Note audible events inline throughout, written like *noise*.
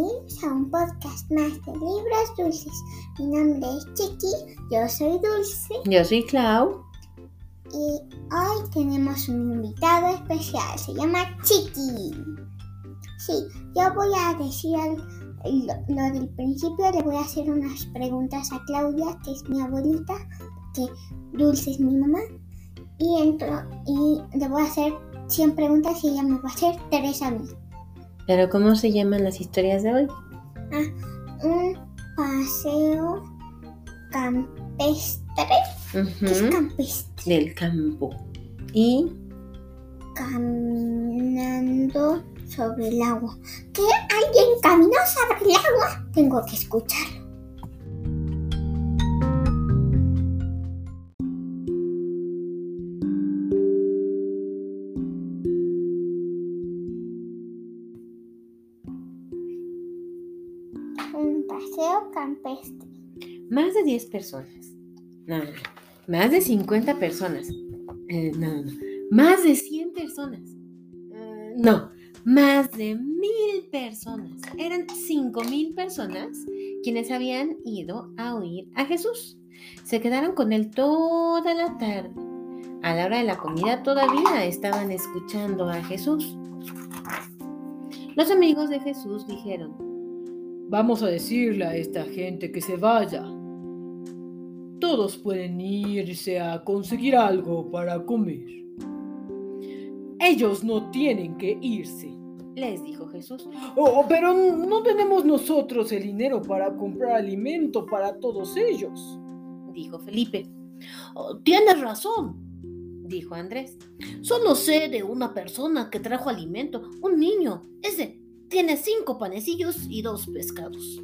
bienvenidos a un podcast más de libros dulces. Mi nombre es Chiqui, yo soy Dulce Yo soy Clau. y hoy tenemos un invitado especial, se llama Chiqui. Sí, yo voy a decir lo, lo del principio, le voy a hacer unas preguntas a Claudia, que es mi abuelita, que Dulce es mi mamá, y, entro, y le voy a hacer 100 preguntas y ella me va a hacer 3 a mí. Pero ¿cómo se llaman las historias de hoy? un paseo campestre. ¿Qué es campestre? Del campo. Y Caminando sobre el agua. ¿Qué? ¿Alguien caminó sobre el agua? Tengo que escucharlo. 10 personas. No, no, no. Más de 50 personas. Eh, no, no, no. Más de 100 personas. Eh, no, más de mil personas. Eran 5 mil personas quienes habían ido a oír a Jesús. Se quedaron con él toda la tarde. A la hora de la comida todavía estaban escuchando a Jesús. Los amigos de Jesús dijeron, Vamos a decirle a esta gente que se vaya. Todos pueden irse a conseguir algo para comer. Ellos no tienen que irse. les dijo Jesús, Oh, pero no tenemos nosotros el dinero para comprar alimento para todos ellos. dijo Felipe. Oh, tienes razón. Dijo Andrés. Solo sé de una persona que trajo alimento, un niño. Ese tiene cinco panecillos y dos pescados.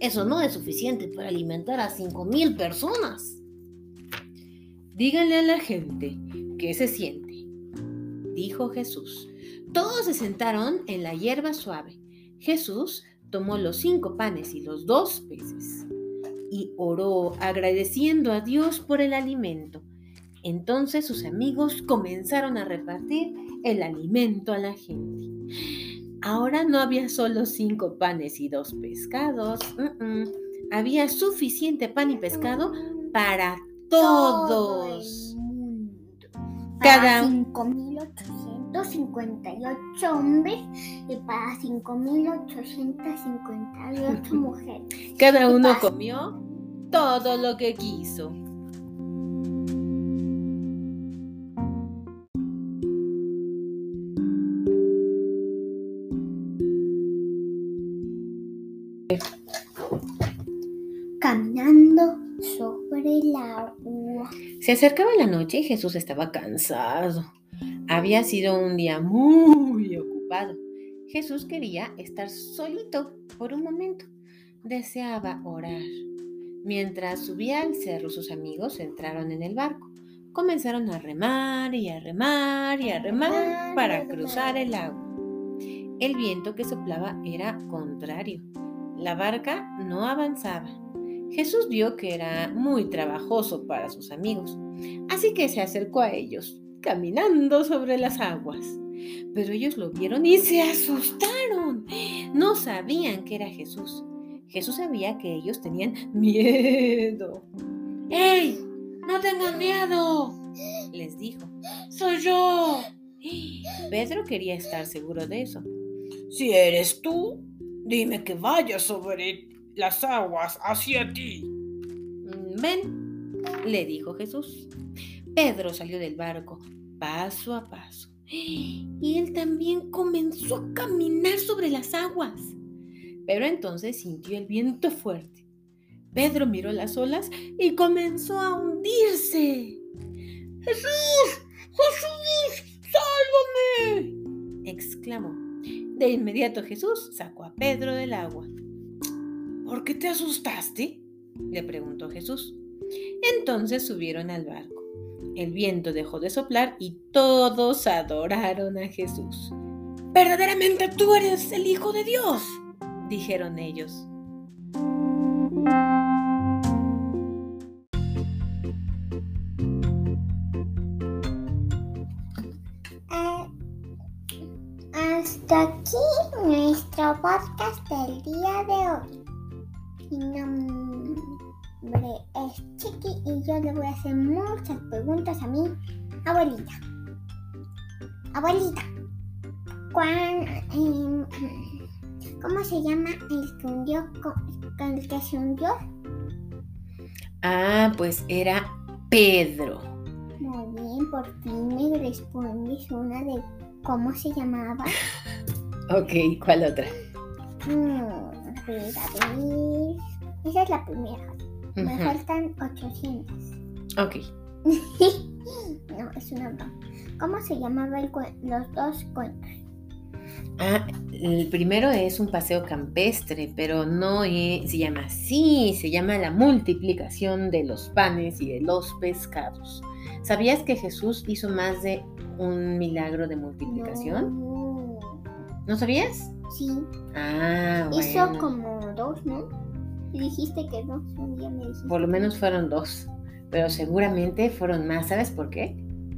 Eso no es suficiente para alimentar a cinco mil personas. Díganle a la gente qué se siente, dijo Jesús. Todos se sentaron en la hierba suave. Jesús tomó los cinco panes y los dos peces y oró agradeciendo a Dios por el alimento. Entonces sus amigos comenzaron a repartir el alimento a la gente. Ahora no había solo cinco panes y dos pescados. Había suficiente pan y pescado para todos. el mundo. Cada- Para 5.858 hombres y para 5.858 *laughs* mujeres. Cada ¿Qué uno comió todo lo que quiso. Caminando sobre el agua. Se acercaba la noche y Jesús estaba cansado. Había sido un día muy ocupado. Jesús quería estar solito por un momento. Deseaba orar. Mientras subía al cerro, sus amigos entraron en el barco. Comenzaron a remar y a remar y a remar para cruzar el agua. El viento que soplaba era contrario. La barca no avanzaba. Jesús vio que era muy trabajoso para sus amigos, así que se acercó a ellos, caminando sobre las aguas. Pero ellos lo vieron y se asustaron. No sabían que era Jesús. Jesús sabía que ellos tenían miedo. ¡Ey! ¡No tengan miedo! Les dijo. ¡Soy yo! Pedro quería estar seguro de eso. Si eres tú, dime que vaya sobre las aguas hacia ti. "Mm, Ven, le dijo Jesús. Pedro salió del barco paso a paso y él también comenzó a caminar sobre las aguas. Pero entonces sintió el viento fuerte. Pedro miró las olas y comenzó a hundirse. ¡Jesús! ¡Jesús! ¡Sálvame! exclamó. De inmediato Jesús sacó a Pedro del agua. ¿Por qué te asustaste? le preguntó Jesús. Entonces subieron al barco. El viento dejó de soplar y todos adoraron a Jesús. Verdaderamente tú eres el Hijo de Dios. Dijeron ellos. Ah, hasta aquí nuestro podcast del día de hoy. Mi nombre es Chiqui y yo le voy a hacer muchas preguntas a mi abuelita. Abuelita, ¿cuán, em, ¿cómo se llama el que hundió, co- el que se hundió? Ah, pues era Pedro. Muy bien, por fin me respondes una de cómo se llamaba. *laughs* Ok, ¿cuál otra? Mm, a ver, a ver. Esa es la primera. Me faltan 800. Ok. *laughs* no, es una broma. ¿Cómo se llamaban los dos cuentos? Ah, el primero es un paseo campestre, pero no es- se llama así, se llama la multiplicación de los panes y de los pescados. ¿Sabías que Jesús hizo más de un milagro de multiplicación? No. ¿No sabías? Sí, Ah, hizo bueno. como dos, ¿no? Y dijiste que dos, un día me dijiste. Por lo menos fueron dos, pero seguramente fueron más. ¿Sabes por qué?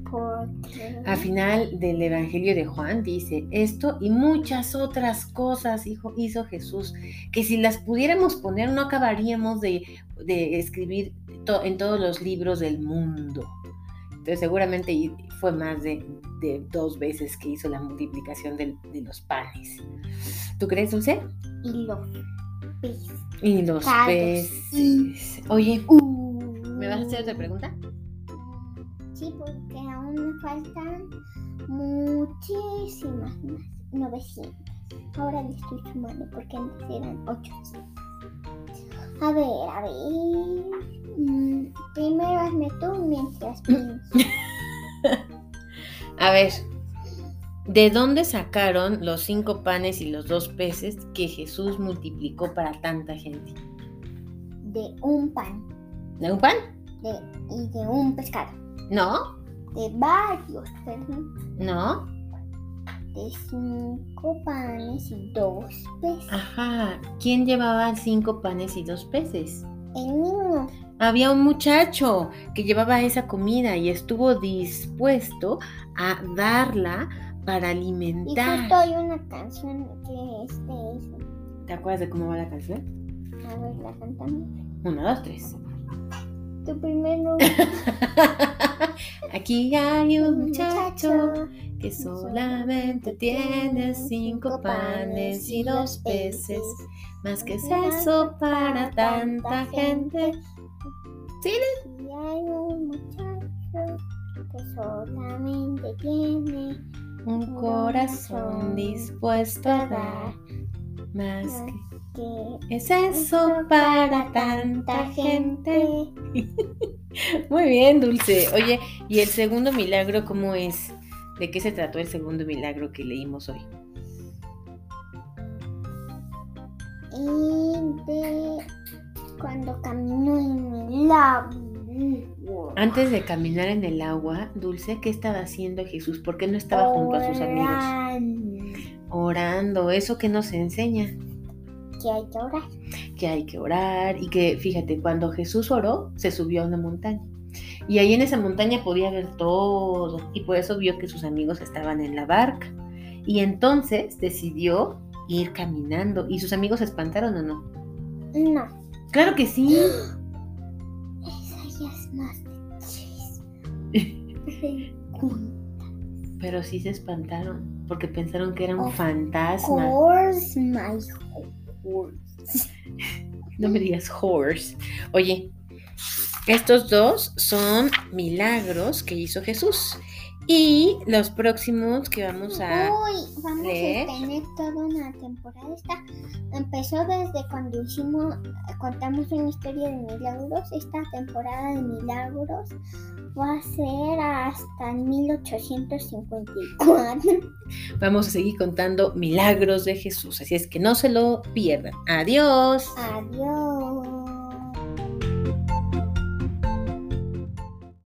Porque... Al final del Evangelio de Juan dice esto y muchas otras cosas hijo, hizo Jesús, que si las pudiéramos poner no acabaríamos de, de escribir to- en todos los libros del mundo. Entonces seguramente fue más de, de dos veces que hizo la multiplicación de los panes. ¿Tú crees, Dulce? Y los peces. Y los peces. Oye, ¿me vas a hacer otra pregunta? Sí, porque aún me faltan muchísimas más. 900. Ahora le estoy sumando porque antes eran 800. A ver, a ver. Mm, primero hazme tú mientras *laughs* pienso. A ver, ¿de dónde sacaron los cinco panes y los dos peces que Jesús multiplicó para tanta gente? De un pan ¿De un pan? de, y de un pescado. No, De varios, perdón. no. De cinco panes y dos peces. Ajá, ¿quién llevaba cinco panes y dos peces? El niño. Había un muchacho que llevaba esa comida y estuvo dispuesto a darla para Y alimentar. justo hay una canción que es de eso. ¿Te acuerdas de cómo va la canción? A ver, la cantamos. Uno, dos, tres. Tu primero. *laughs* Aquí hay un muchacho que solamente tiene cinco panes y dos peces. Más que es eso para tanta gente. ¿Sí? Y hay un muchacho que solamente tiene Un corazón dispuesto a dar. Más que que es eso para tanta gente. *laughs* Muy bien, Dulce. Oye, ¿y el segundo milagro cómo es? ¿De qué se trató el segundo milagro que leímos hoy? Y de cuando caminó en el lago. Antes de caminar en el agua, Dulce, ¿qué estaba haciendo Jesús? ¿Por qué no estaba junto a sus amigos? Orando. Orando, eso que nos enseña, Que hay que orar. que hay que orar y que, fíjate, cuando Jesús oró, se subió a una montaña. Y ahí en esa montaña podía ver todo y por eso vio que sus amigos estaban en la barca. Y entonces decidió ir caminando. ¿Y sus amigos se espantaron o no? No. Claro que sí. Esa ya es más de *laughs* tres. Pero sí se espantaron porque pensaron que era un Of fantasma. course, my horse. No me digas horse. Oye, estos dos son milagros que hizo Jesús. Y los próximos que vamos a... Uy, vamos leer. a tener toda una temporada. Esta empezó desde cuando hicimos, contamos una historia de milagros. Esta temporada de milagros va a ser hasta el 1854. Vamos a seguir contando milagros de Jesús. Así es que no se lo pierdan. Adiós. Adiós.